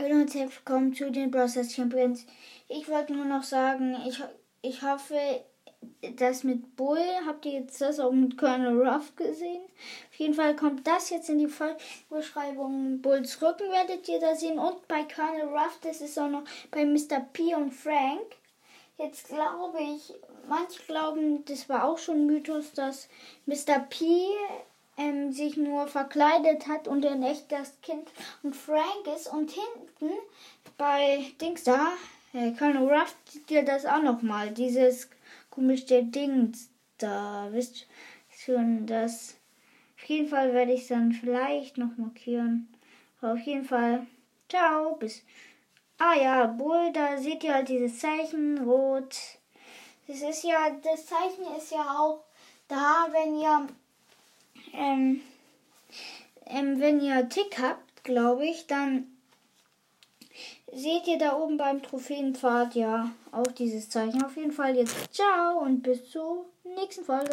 Hallo und herzlich willkommen zu den Browsers Champions. Ich wollte nur noch sagen, ich, ich hoffe, das mit Bull, habt ihr jetzt das auch mit Colonel Ruff gesehen? Auf jeden Fall kommt das jetzt in die Folgenbeschreibung. Bulls Rücken werdet ihr da sehen und bei Colonel Ruff, das ist auch noch bei Mr. P und Frank. Jetzt glaube ich, manche glauben, das war auch schon Mythos, dass Mr. P sich nur verkleidet hat und in echt das Kind und Frank ist. Und hinten bei Dings da, äh, Colonel Ruff, ihr das auch nochmal. Dieses komische Dings da. Wisst schon, das. Auf jeden Fall werde ich es dann vielleicht noch markieren. Auf jeden Fall. Ciao, bis. Ah ja, Bull, da seht ihr halt dieses Zeichen, rot. Das ist ja, das Zeichen ist ja auch ähm, ähm, wenn ihr Tick habt, glaube ich, dann seht ihr da oben beim Trophäenpfad ja auch dieses Zeichen. Auf jeden Fall jetzt ciao und bis zur nächsten Folge.